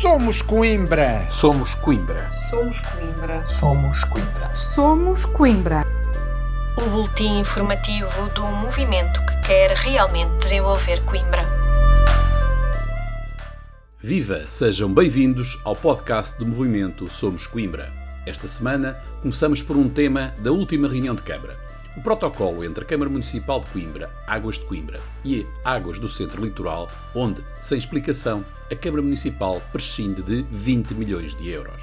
Somos Coimbra. Somos Coimbra. Somos Coimbra. Somos Coimbra. Somos Coimbra. O boletim informativo do movimento que quer realmente desenvolver Coimbra. Viva! Sejam bem-vindos ao podcast do movimento Somos Coimbra. Esta semana começamos por um tema da última reunião de Câmara. O protocolo entre a Câmara Municipal de Coimbra, Águas de Coimbra e Águas do Centro Litoral, onde, sem explicação, a Câmara Municipal prescinde de 20 milhões de euros.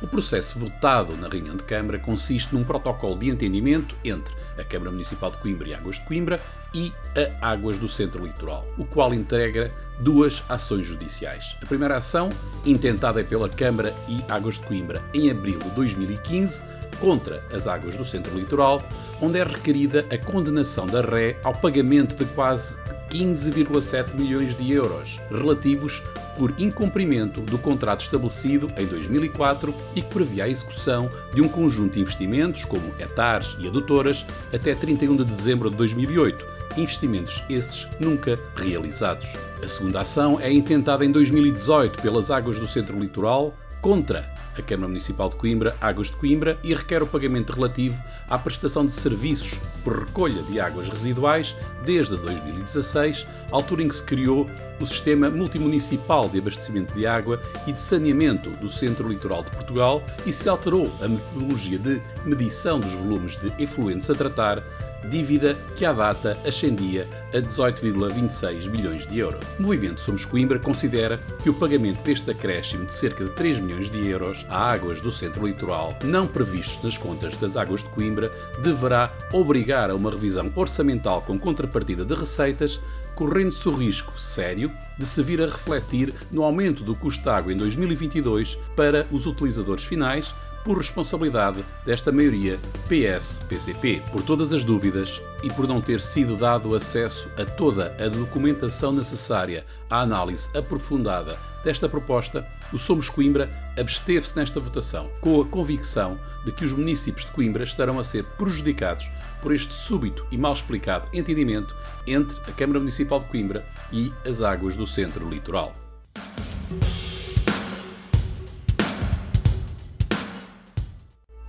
O processo votado na reunião de Câmara consiste num protocolo de entendimento entre a Câmara Municipal de Coimbra e Águas de Coimbra e a Águas do Centro Litoral, o qual integra duas ações judiciais. A primeira ação, intentada pela Câmara e Águas de Coimbra em abril de 2015, contra as águas do centro litoral, onde é requerida a condenação da ré ao pagamento de quase 15,7 milhões de euros, relativos por incumprimento do contrato estabelecido em 2004 e que previa a execução de um conjunto de investimentos, como etares e adutoras, até 31 de dezembro de 2008, investimentos esses nunca realizados. A segunda ação é intentada em 2018 pelas águas do centro litoral, contra a Câmara Municipal de Coimbra, Águas de Coimbra, e requer o pagamento relativo à prestação de serviços por recolha de águas residuais desde 2016, altura em que se criou o Sistema Multimunicipal de Abastecimento de Água e de Saneamento do Centro Litoral de Portugal e se alterou a metodologia de medição dos volumes de efluentes a tratar dívida que à data ascendia a 18,26 bilhões de euros. O movimento Somos Coimbra considera que o pagamento deste acréscimo de cerca de 3 milhões de euros a águas do centro litoral, não previstos nas contas das águas de Coimbra, deverá obrigar a uma revisão orçamental com contrapartida de receitas, correndo-se o risco sério de se vir a refletir no aumento do custo da água em 2022 para os utilizadores finais, por responsabilidade desta maioria PS-PCP, por todas as dúvidas e por não ter sido dado acesso a toda a documentação necessária à análise aprofundada desta proposta, o Somos Coimbra absteve-se nesta votação, com a convicção de que os municípios de Coimbra estarão a ser prejudicados por este súbito e mal explicado entendimento entre a Câmara Municipal de Coimbra e as águas do centro litoral.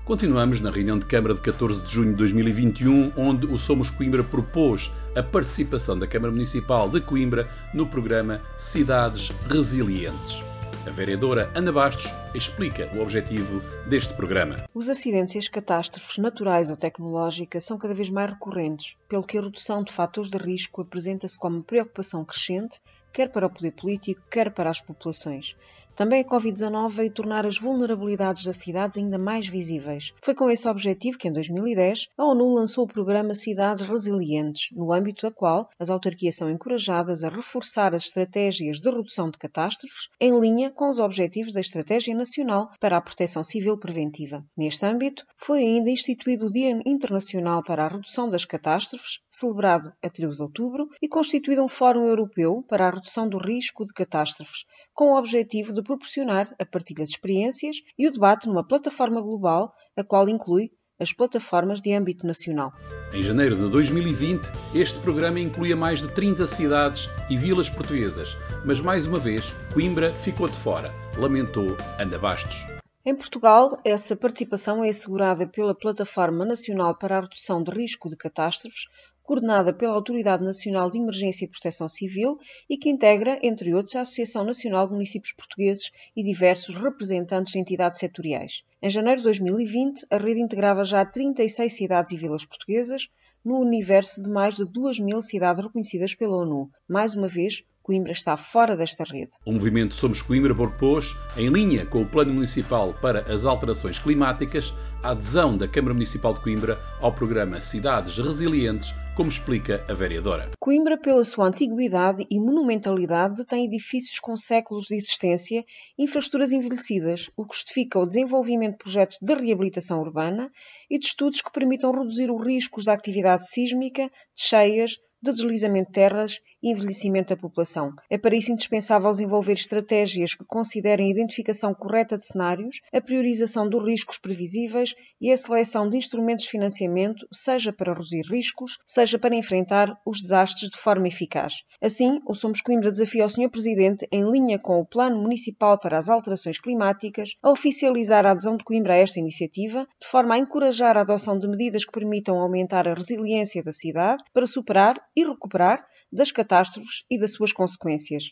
Continuamos na reunião de Câmara de 14 de junho de 2021, onde o Somos Coimbra propôs a participação da Câmara Municipal de Coimbra no programa Cidades Resilientes. A vereadora Ana Bastos explica o objetivo deste programa. Os acidentes e as catástrofes naturais ou tecnológicas são cada vez mais recorrentes, pelo que a redução de fatores de risco apresenta-se como preocupação crescente, quer para o poder político, quer para as populações. Também a Covid-19 veio tornar as vulnerabilidades das cidades ainda mais visíveis. Foi com esse objetivo que, em 2010, a ONU lançou o programa Cidades Resilientes, no âmbito da qual as autarquias são encorajadas a reforçar as estratégias de redução de catástrofes em linha com os objetivos da Estratégia Nacional para a Proteção Civil Preventiva. Neste âmbito, foi ainda instituído o Dia Internacional para a Redução das Catástrofes, celebrado a 13 de outubro, e constituído um Fórum Europeu para a Redução do Risco de Catástrofes, com o objetivo de proporcionar a partilha de experiências e o debate numa plataforma global, a qual inclui as plataformas de âmbito nacional. Em janeiro de 2020, este programa incluía mais de 30 cidades e vilas portuguesas, mas mais uma vez Coimbra ficou de fora, lamentou Ana Bastos. Em Portugal, essa participação é assegurada pela Plataforma Nacional para a Redução de Risco de Catástrofes, coordenada pela Autoridade Nacional de Emergência e Proteção Civil e que integra, entre outros, a Associação Nacional de Municípios Portugueses e diversos representantes de entidades setoriais. Em janeiro de 2020, a rede integrava já 36 cidades e vilas portuguesas, no universo de mais de 2 mil cidades reconhecidas pela ONU. Mais uma vez, Coimbra está fora desta rede. O movimento Somos Coimbra propôs, em linha com o Plano Municipal para as Alterações Climáticas, a adesão da Câmara Municipal de Coimbra ao programa Cidades Resilientes, como explica a vereadora. Coimbra, pela sua antiguidade e monumentalidade, tem edifícios com séculos de existência infraestruturas envelhecidas, o que justifica o desenvolvimento de projetos de reabilitação urbana e de estudos que permitam reduzir os riscos da atividade sísmica, de cheias, de deslizamento de terras e envelhecimento da população. É para isso indispensável desenvolver estratégias que considerem a identificação correta de cenários, a priorização dos riscos previsíveis e a seleção de instrumentos de financiamento, seja para reduzir riscos, seja para enfrentar os desastres de forma eficaz. Assim, o Somos Coimbra desafia ao Sr. Presidente, em linha com o Plano Municipal para as Alterações Climáticas, a oficializar a adesão de Coimbra a esta iniciativa, de forma a encorajar a adoção de medidas que permitam aumentar a resiliência da cidade para superar e recuperar das catástrofes e das suas consequências.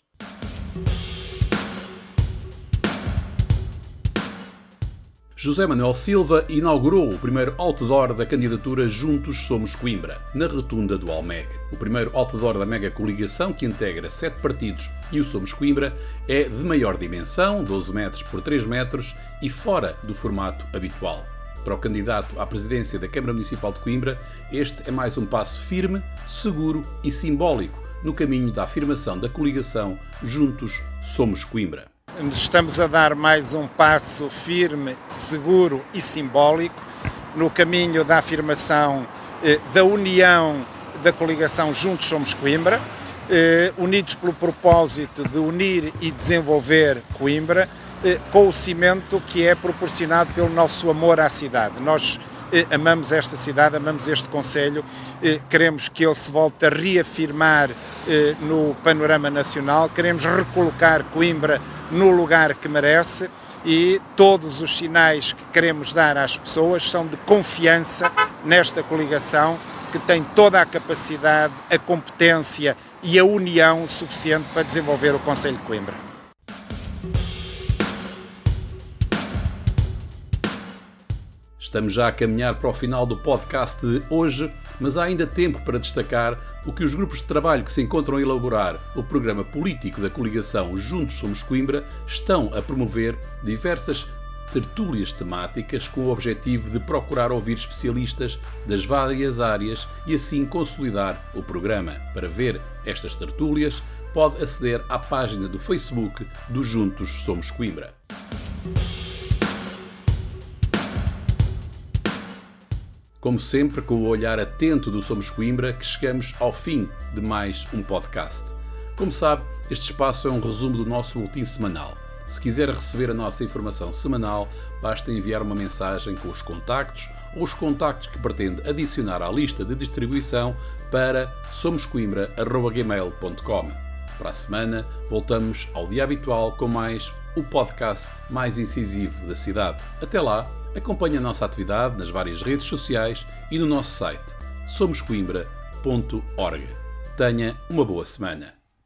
José Manuel Silva inaugurou o primeiro outdoor da candidatura Juntos Somos Coimbra, na rotunda do Almeg. O primeiro outdoor da mega coligação, que integra sete partidos e o Somos Coimbra, é de maior dimensão, 12 metros por 3 metros, e fora do formato habitual. Para o candidato à presidência da Câmara Municipal de Coimbra, este é mais um passo firme, seguro e simbólico no caminho da afirmação da coligação Juntos Somos Coimbra. Estamos a dar mais um passo firme, seguro e simbólico no caminho da afirmação eh, da união da coligação Juntos Somos Coimbra, eh, unidos pelo propósito de unir e desenvolver Coimbra, com o cimento que é proporcionado pelo nosso amor à cidade. Nós amamos esta cidade, amamos este Conselho, queremos que ele se volte a reafirmar no panorama nacional, queremos recolocar Coimbra no lugar que merece e todos os sinais que queremos dar às pessoas são de confiança nesta coligação que tem toda a capacidade, a competência e a união suficiente para desenvolver o Conselho de Coimbra. Estamos já a caminhar para o final do podcast de hoje, mas há ainda tempo para destacar o que os grupos de trabalho que se encontram a elaborar o programa político da coligação Juntos Somos Coimbra estão a promover diversas tertúlias temáticas com o objetivo de procurar ouvir especialistas das várias áreas e assim consolidar o programa. Para ver estas tertúlias, pode aceder à página do Facebook do Juntos Somos Coimbra. Como sempre, com o olhar atento do Somos Coimbra, que chegamos ao fim de mais um podcast. Como sabe, este espaço é um resumo do nosso boletim semanal. Se quiser receber a nossa informação semanal, basta enviar uma mensagem com os contactos ou os contactos que pretende adicionar à lista de distribuição para somoscoimbra.gmail.com. Para a semana, voltamos ao dia habitual com mais o podcast mais incisivo da cidade. Até lá! Acompanhe a nossa atividade nas várias redes sociais e no nosso site somoscoimbra.org. Tenha uma boa semana.